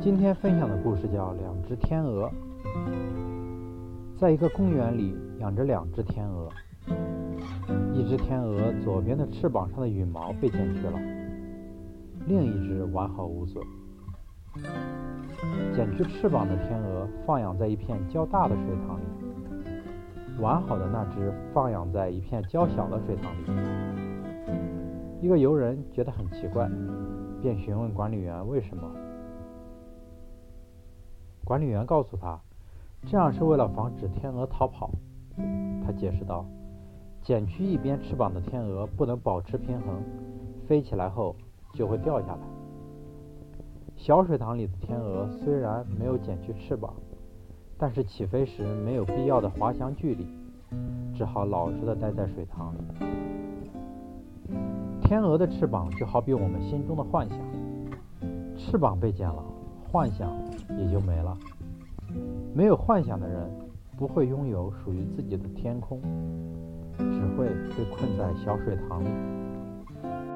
今天分享的故事叫《两只天鹅》。在一个公园里，养着两只天鹅。一只天鹅左边的翅膀上的羽毛被剪去了，另一只完好无损。剪去翅膀的天鹅放养在一片较大的水塘里，完好的那只放养在一片较小的水塘里。一个游人觉得很奇怪，便询问管理员为什么。管理员告诉他，这样是为了防止天鹅逃跑。他解释道：“剪去一边翅膀的天鹅不能保持平衡，飞起来后就会掉下来。小水塘里的天鹅虽然没有剪去翅膀，但是起飞时没有必要的滑翔距离，只好老实的待在水塘里。天鹅的翅膀就好比我们心中的幻想，翅膀被剪了。”幻想也就没了。没有幻想的人，不会拥有属于自己的天空，只会被困在小水塘里。